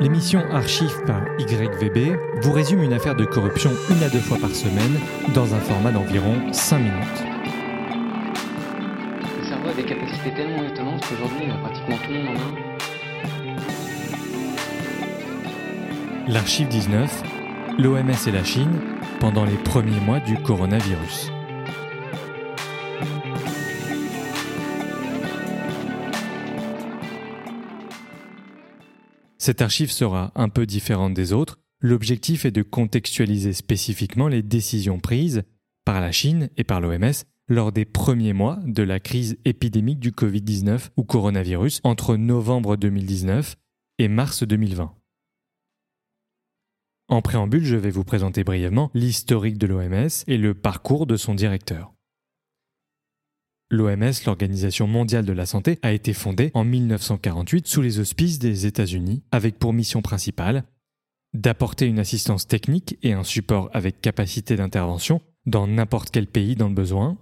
L'émission Archive par YVB vous résume une affaire de corruption une à deux fois par semaine dans un format d'environ 5 minutes. Le cerveau a des capacités tellement étonnantes qu'aujourd'hui, euh, pratiquement tout le monde en a. L'archive 19, l'OMS et la Chine pendant les premiers mois du coronavirus. Cette archive sera un peu différente des autres. L'objectif est de contextualiser spécifiquement les décisions prises par la Chine et par l'OMS lors des premiers mois de la crise épidémique du Covid-19 ou coronavirus entre novembre 2019 et mars 2020. En préambule, je vais vous présenter brièvement l'historique de l'OMS et le parcours de son directeur. L'OMS, l'Organisation mondiale de la santé, a été fondée en 1948 sous les auspices des États-Unis, avec pour mission principale d'apporter une assistance technique et un support avec capacité d'intervention dans n'importe quel pays dans le besoin,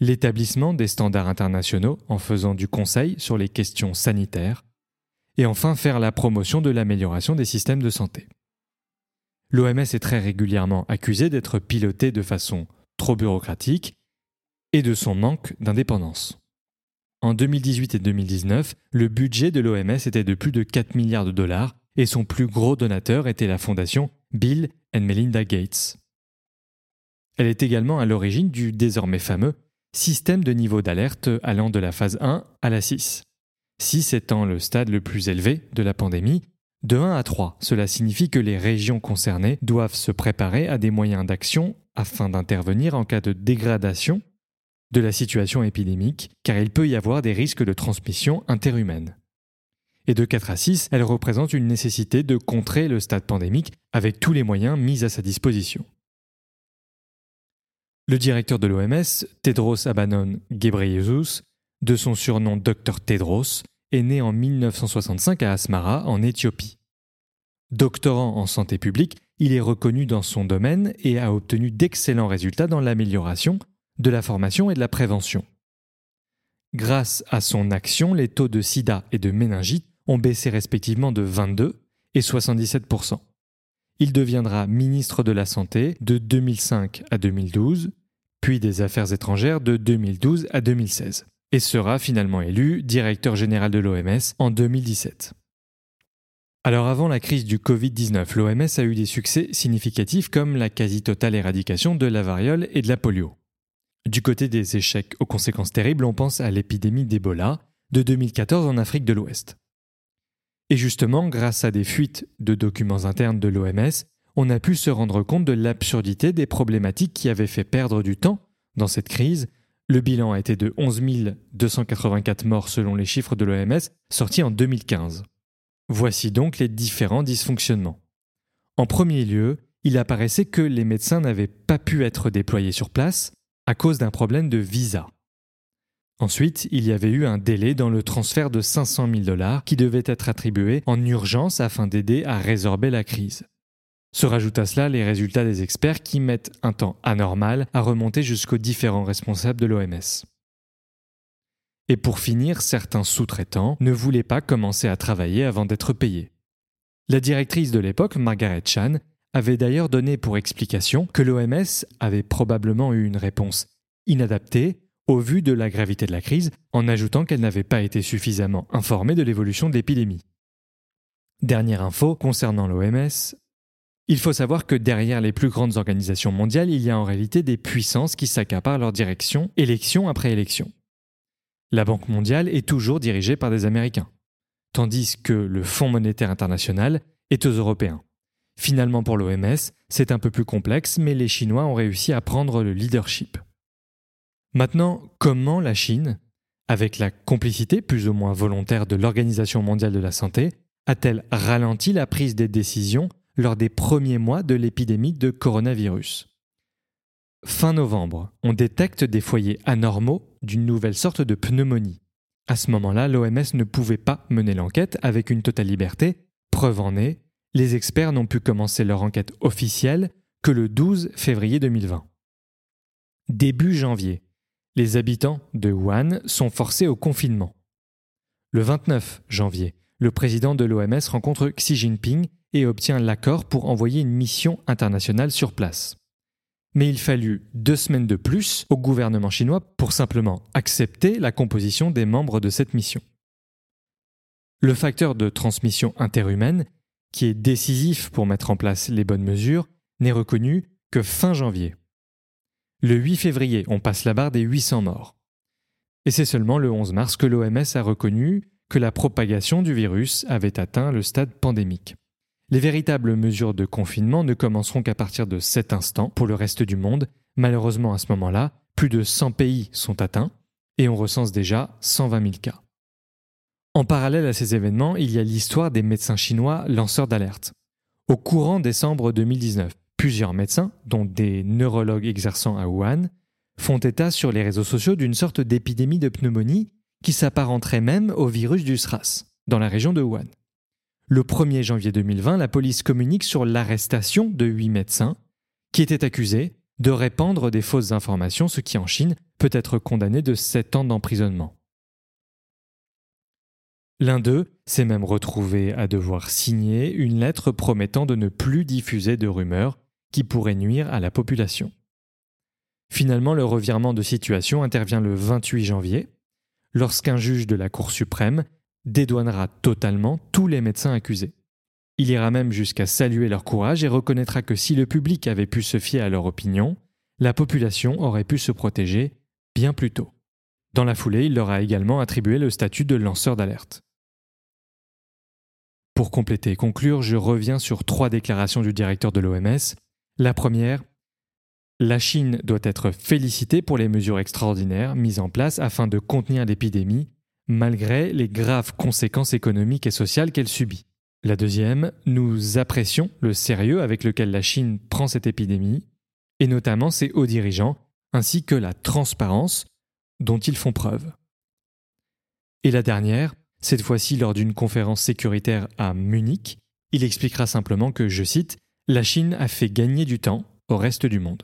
l'établissement des standards internationaux en faisant du conseil sur les questions sanitaires, et enfin faire la promotion de l'amélioration des systèmes de santé. L'OMS est très régulièrement accusée d'être pilotée de façon trop bureaucratique et de son manque d'indépendance. En 2018 et 2019, le budget de l'OMS était de plus de 4 milliards de dollars et son plus gros donateur était la fondation Bill and Melinda Gates. Elle est également à l'origine du désormais fameux système de niveau d'alerte allant de la phase 1 à la 6. 6 étant le stade le plus élevé de la pandémie, de 1 à 3, cela signifie que les régions concernées doivent se préparer à des moyens d'action afin d'intervenir en cas de dégradation de la situation épidémique, car il peut y avoir des risques de transmission interhumaine. Et de 4 à 6, elle représente une nécessité de contrer le stade pandémique avec tous les moyens mis à sa disposition. Le directeur de l'OMS, Tedros Adhanom Ghebreyesus, de son surnom Dr Tedros, est né en 1965 à Asmara, en Éthiopie. Doctorant en santé publique, il est reconnu dans son domaine et a obtenu d'excellents résultats dans l'amélioration de la formation et de la prévention. Grâce à son action, les taux de sida et de méningite ont baissé respectivement de 22 et 77% Il deviendra ministre de la Santé de 2005 à 2012, puis des Affaires étrangères de 2012 à 2016, et sera finalement élu directeur général de l'OMS en 2017. Alors avant la crise du Covid-19, l'OMS a eu des succès significatifs comme la quasi-totale éradication de la variole et de la polio. Du côté des échecs aux conséquences terribles, on pense à l'épidémie d'Ebola de 2014 en Afrique de l'Ouest. Et justement, grâce à des fuites de documents internes de l'OMS, on a pu se rendre compte de l'absurdité des problématiques qui avaient fait perdre du temps dans cette crise. Le bilan a été de 11 284 morts selon les chiffres de l'OMS sortis en 2015. Voici donc les différents dysfonctionnements. En premier lieu, il apparaissait que les médecins n'avaient pas pu être déployés sur place, à cause d'un problème de visa. Ensuite, il y avait eu un délai dans le transfert de 500 000 dollars qui devait être attribué en urgence afin d'aider à résorber la crise. Se rajoutent à cela les résultats des experts qui mettent un temps anormal à remonter jusqu'aux différents responsables de l'OMS. Et pour finir, certains sous-traitants ne voulaient pas commencer à travailler avant d'être payés. La directrice de l'époque, Margaret Chan, avait d'ailleurs donné pour explication que l'OMS avait probablement eu une réponse inadaptée au vu de la gravité de la crise, en ajoutant qu'elle n'avait pas été suffisamment informée de l'évolution de l'épidémie. Dernière info concernant l'OMS, il faut savoir que derrière les plus grandes organisations mondiales, il y a en réalité des puissances qui s'accaparent leur direction, élection après élection. La Banque mondiale est toujours dirigée par des Américains, tandis que le Fonds monétaire international est aux Européens. Finalement, pour l'OMS, c'est un peu plus complexe, mais les Chinois ont réussi à prendre le leadership. Maintenant, comment la Chine, avec la complicité plus ou moins volontaire de l'Organisation mondiale de la santé, a-t-elle ralenti la prise des décisions lors des premiers mois de l'épidémie de coronavirus? Fin novembre, on détecte des foyers anormaux d'une nouvelle sorte de pneumonie. À ce moment-là, l'OMS ne pouvait pas mener l'enquête avec une totale liberté, preuve en est, les experts n'ont pu commencer leur enquête officielle que le 12 février 2020. Début janvier, les habitants de Wuhan sont forcés au confinement. Le 29 janvier, le président de l'OMS rencontre Xi Jinping et obtient l'accord pour envoyer une mission internationale sur place. Mais il fallut deux semaines de plus au gouvernement chinois pour simplement accepter la composition des membres de cette mission. Le facteur de transmission interhumaine, qui est décisif pour mettre en place les bonnes mesures, n'est reconnu que fin janvier. Le 8 février, on passe la barre des 800 morts. Et c'est seulement le 11 mars que l'OMS a reconnu que la propagation du virus avait atteint le stade pandémique. Les véritables mesures de confinement ne commenceront qu'à partir de cet instant pour le reste du monde. Malheureusement, à ce moment-là, plus de 100 pays sont atteints et on recense déjà 120 000 cas. En parallèle à ces événements, il y a l'histoire des médecins chinois lanceurs d'alerte. Au courant décembre 2019, plusieurs médecins, dont des neurologues exerçant à Wuhan, font état sur les réseaux sociaux d'une sorte d'épidémie de pneumonie qui s'apparenterait même au virus du SRAS, dans la région de Wuhan. Le 1er janvier 2020, la police communique sur l'arrestation de huit médecins qui étaient accusés de répandre des fausses informations, ce qui en Chine peut être condamné de 7 ans d'emprisonnement. L'un d'eux s'est même retrouvé à devoir signer une lettre promettant de ne plus diffuser de rumeurs qui pourraient nuire à la population. Finalement, le revirement de situation intervient le 28 janvier, lorsqu'un juge de la Cour suprême dédouanera totalement tous les médecins accusés. Il ira même jusqu'à saluer leur courage et reconnaîtra que si le public avait pu se fier à leur opinion, la population aurait pu se protéger bien plus tôt. Dans la foulée, il leur a également attribué le statut de lanceur d'alerte. Pour compléter et conclure, je reviens sur trois déclarations du directeur de l'OMS. La première, la Chine doit être félicitée pour les mesures extraordinaires mises en place afin de contenir l'épidémie, malgré les graves conséquences économiques et sociales qu'elle subit. La deuxième, nous apprécions le sérieux avec lequel la Chine prend cette épidémie, et notamment ses hauts dirigeants, ainsi que la transparence dont ils font preuve. Et la dernière, cette fois-ci lors d'une conférence sécuritaire à Munich, il expliquera simplement que, je cite, La Chine a fait gagner du temps au reste du monde.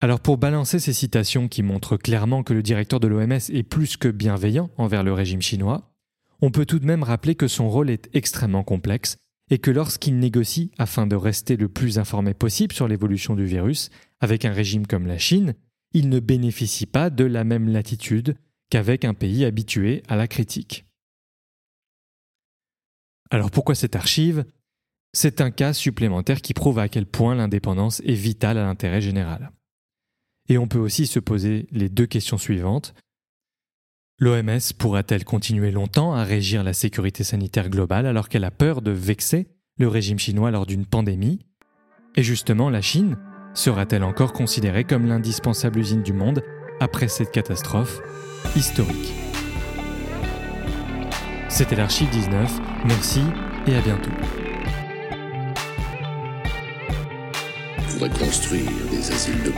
Alors pour balancer ces citations qui montrent clairement que le directeur de l'OMS est plus que bienveillant envers le régime chinois, on peut tout de même rappeler que son rôle est extrêmement complexe et que lorsqu'il négocie afin de rester le plus informé possible sur l'évolution du virus avec un régime comme la Chine, il ne bénéficie pas de la même latitude qu'avec un pays habitué à la critique. Alors pourquoi cette archive? C'est un cas supplémentaire qui prouve à quel point l'indépendance est vitale à l'intérêt général. Et on peut aussi se poser les deux questions suivantes. L'OMS pourra-t-elle continuer longtemps à régir la sécurité sanitaire globale alors qu'elle a peur de vexer le régime chinois lors d'une pandémie? Et justement, la Chine sera-t-elle encore considérée comme l'indispensable usine du monde après cette catastrophe historique. C'était l'Archive 19, merci et à bientôt. On construire des asiles de